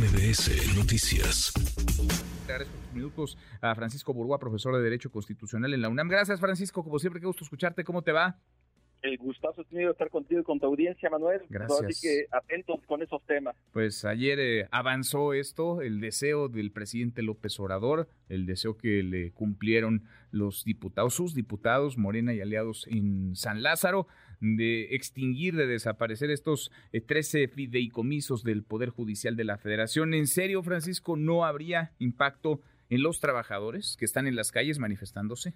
MBS Noticias. Agradezco minutos a Francisco Burgua, profesor de Derecho Constitucional en la UNAM. Gracias, Francisco. Como siempre, qué gusto escucharte. ¿Cómo te va? El gustazo es tenido estar contigo y con tu audiencia, Manuel. Gracias. Así que atentos con esos temas. Pues ayer eh, avanzó esto, el deseo del presidente López Obrador, el deseo que le cumplieron los diputados, sus diputados, Morena y aliados en San Lázaro, de extinguir, de desaparecer estos 13 eh, fideicomisos del Poder Judicial de la Federación. ¿En serio, Francisco, no habría impacto en los trabajadores que están en las calles manifestándose?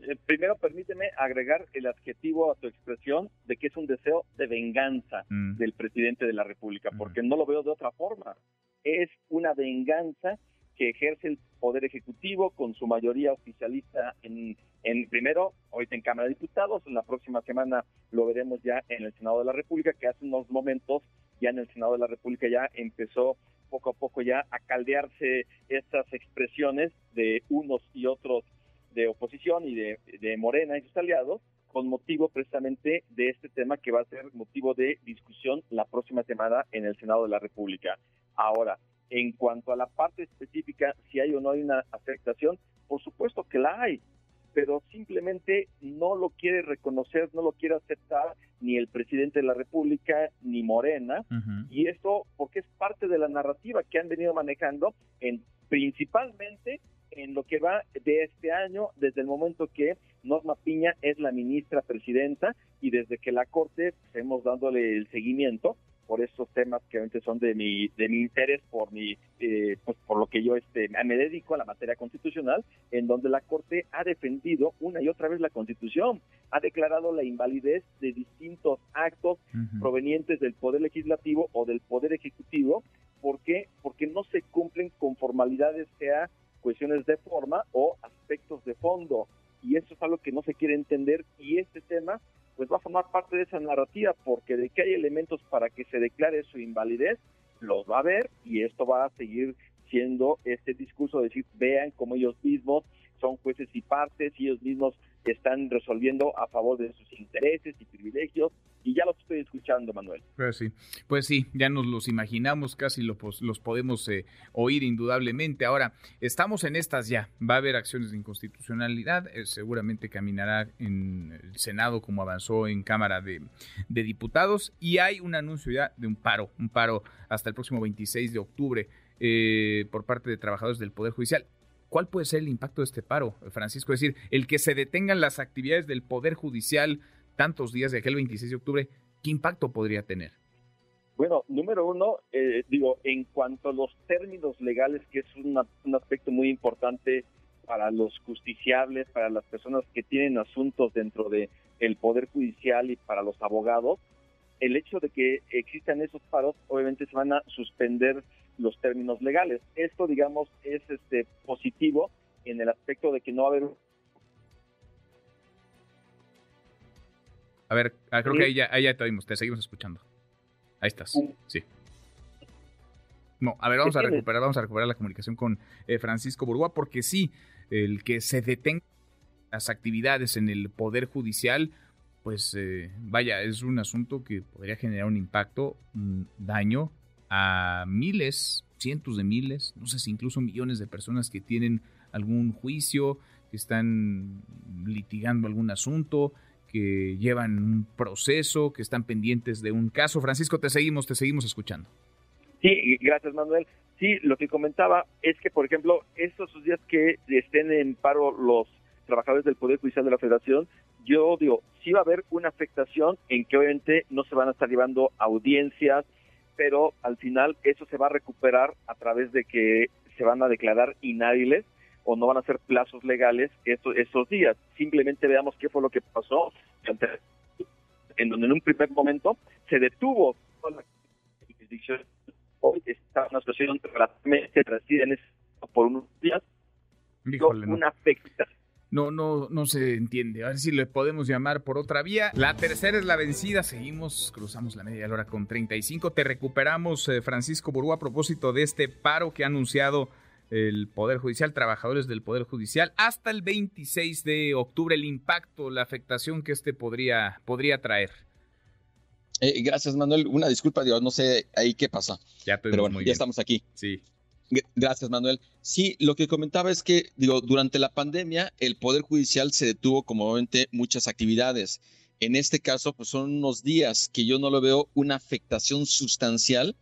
Eh, primero permíteme agregar el adjetivo a tu expresión de que es un deseo de venganza mm. del presidente de la República, mm. porque no lo veo de otra forma. Es una venganza que ejerce el Poder Ejecutivo con su mayoría oficialista en, primero, ahorita en Cámara de Diputados, en la próxima semana lo veremos ya en el Senado de la República, que hace unos momentos ya en el Senado de la República ya empezó poco a poco ya a caldearse estas expresiones de unos y otros de oposición y de, Morena y sus aliados con motivo precisamente de este tema que va a ser motivo de discusión la próxima semana en el Senado de la República. Ahora, en cuanto a la parte específica, si hay o no hay una afectación, por supuesto que la hay, pero simplemente no lo quiere reconocer, no lo quiere aceptar ni el presidente de la República ni Morena, y esto porque es parte de la narrativa que han venido manejando en principalmente en lo que va de este año, desde el momento que Norma Piña es la ministra presidenta y desde que la Corte pues, hemos dándole el seguimiento por estos temas que obviamente son de mi de mi interés por mi eh, pues por lo que yo este me dedico a la materia constitucional en donde la corte ha defendido una y otra vez la constitución. Ha declarado la invalidez de distintos actos provenientes del poder legislativo o del poder ejecutivo. ¿por qué? porque no se cumplen con formalidades sea cuestiones de forma o aspectos de fondo. Y eso es algo que no se quiere entender y este tema pues va a formar parte de esa narrativa porque de que hay elementos para que se declare su invalidez, los va a ver y esto va a seguir siendo este discurso de decir, vean cómo ellos mismos son jueces y partes y ellos mismos están resolviendo a favor de sus intereses y privilegios y ya los estoy escuchando, Manuel. Pues sí, pues sí, ya nos los imaginamos, casi lo, los podemos eh, oír indudablemente. Ahora, estamos en estas ya, va a haber acciones de inconstitucionalidad, eh, seguramente caminará en el Senado como avanzó en Cámara de, Diputados y hay un anuncio ya de un paro, un paro hasta el próximo 26 de octubre. Eh, por parte de trabajadores del Poder Judicial. ¿Cuál puede ser el impacto de este paro, Francisco? Es decir, el que se detengan las actividades del Poder Judicial tantos días de aquel 26 de octubre, ¿qué impacto podría tener? Bueno, número uno, eh, digo, en cuanto a los términos legales, que es un aspecto muy importante para los justiciables, para las personas que tienen asuntos dentro de el poder judicial y para los abogados, el hecho de que existan esos paros, obviamente se van a suspender los términos legales. Esto, digamos, es este positivo en el aspecto de que no va a haber A ver, ah, creo que ahí ya, ahí ya te oímos, te seguimos escuchando. Ahí estás, sí. No, a ver, vamos a recuperar, vamos a recuperar la comunicación con eh, Francisco Burgua, porque sí, el que se detengan las actividades en el Poder Judicial, pues eh, vaya, es un asunto que podría generar un impacto, un daño a miles, cientos de miles, no sé si incluso millones de personas que tienen algún juicio, que están litigando algún asunto, que llevan un proceso, que están pendientes de un caso. Francisco, te seguimos, te seguimos escuchando. Sí, gracias Manuel. Sí, lo que comentaba es que, por ejemplo, estos días que estén en paro los trabajadores del Poder Judicial de la Federación, yo digo, sí va a haber una afectación en que obviamente no se van a estar llevando audiencias, pero al final eso se va a recuperar a través de que se van a declarar inhábiles o no van a ser plazos legales estos, estos días. Simplemente veamos qué fue lo que pasó en donde en un primer momento se detuvo la jurisdicción. Hoy está en una situación relativamente residen por unos días. una afectación no, no, no se entiende. A ver si le podemos llamar por otra vía. La tercera es la vencida. Seguimos, cruzamos la media hora con 35. Te recuperamos, eh, Francisco Burú, a propósito de este paro que ha anunciado el Poder Judicial, trabajadores del Poder Judicial, hasta el 26 de octubre, el impacto, la afectación que este podría, podría traer. Eh, gracias, Manuel. Una disculpa, Dios, no sé ahí qué pasa. Ya Pero bueno, ya estamos aquí. Sí. Gracias, Manuel. Sí, lo que comentaba es que, digo, durante la pandemia, el Poder Judicial se detuvo como muchas actividades. En este caso, pues son unos días que yo no lo veo una afectación sustancial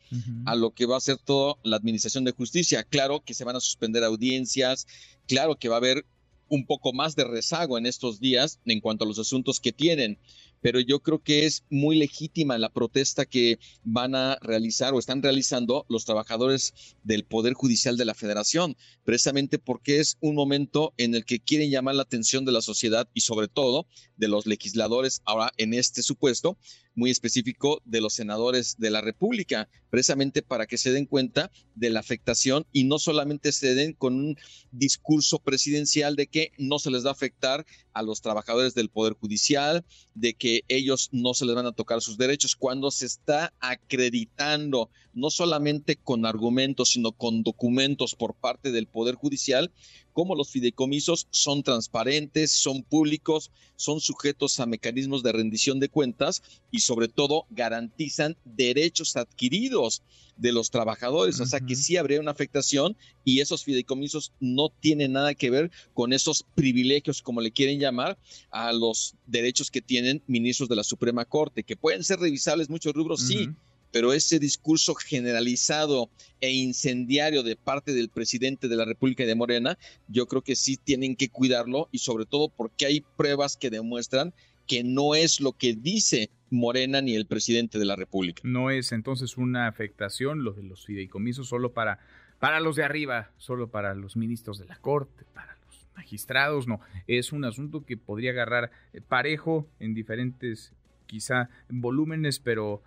a lo que va a ser toda la administración de justicia. Claro que se van a suspender audiencias, claro que va a haber un poco más de rezago en estos días en cuanto a los asuntos que tienen, pero yo creo que es muy legítima la protesta que van a realizar o están realizando los trabajadores del Poder Judicial de la Federación, precisamente porque es un momento en el que quieren llamar la atención de la sociedad y sobre todo de los legisladores ahora en este supuesto muy específico de los senadores de la República, precisamente para que se den cuenta de la afectación y no solamente se den con un discurso presidencial de que no se les va a afectar a los trabajadores del Poder Judicial, de que ellos no se les van a tocar sus derechos, cuando se está acreditando no solamente con argumentos, sino con documentos por parte del Poder Judicial, cómo los fideicomisos son transparentes, son públicos, son sujetos a mecanismos de rendición de cuentas y sobre todo garantizan derechos adquiridos de los trabajadores. O sea que sí habría una afectación y esos fideicomisos no tienen nada que ver con esos privilegios, como le quieren llamar, a los derechos que tienen ministros de la Suprema Corte, que pueden ser revisables muchos rubros, sí pero ese discurso generalizado e incendiario de parte del presidente de la República de Morena, yo creo que sí tienen que cuidarlo y sobre todo porque hay pruebas que demuestran que no es lo que dice Morena ni el presidente de la República. No es entonces una afectación lo de los fideicomisos solo para, para los de arriba, solo para los ministros de la Corte, para los magistrados, no, es un asunto que podría agarrar parejo en diferentes quizá volúmenes, pero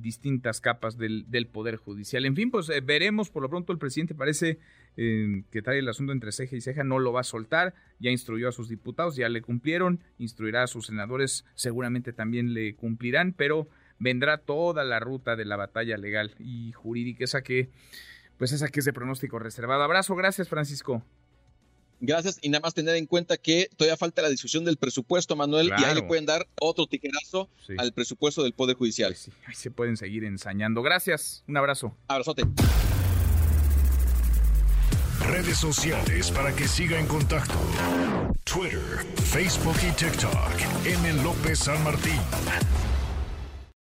distintas capas del, Poder Judicial. En fin, pues eh, veremos, por lo pronto el presidente parece eh, que trae el asunto entre ceja y ceja, no lo va a soltar, ya instruyó a sus diputados, ya le cumplieron, instruirá a sus senadores, seguramente también le cumplirán, pero vendrá toda la ruta de la batalla legal y jurídica, esa que, pues esa que es de pronóstico reservado. Abrazo, gracias Francisco. Gracias. Y nada más tener en cuenta que todavía falta la discusión del presupuesto, Manuel, y ahí le pueden dar otro tijerazo al presupuesto del Poder Judicial. sí, ahí se pueden seguir ensañando. Gracias. Un abrazo. Abrazote. Redes sociales para que siga en contacto: Twitter, Facebook y TikTok. M. López San Martín.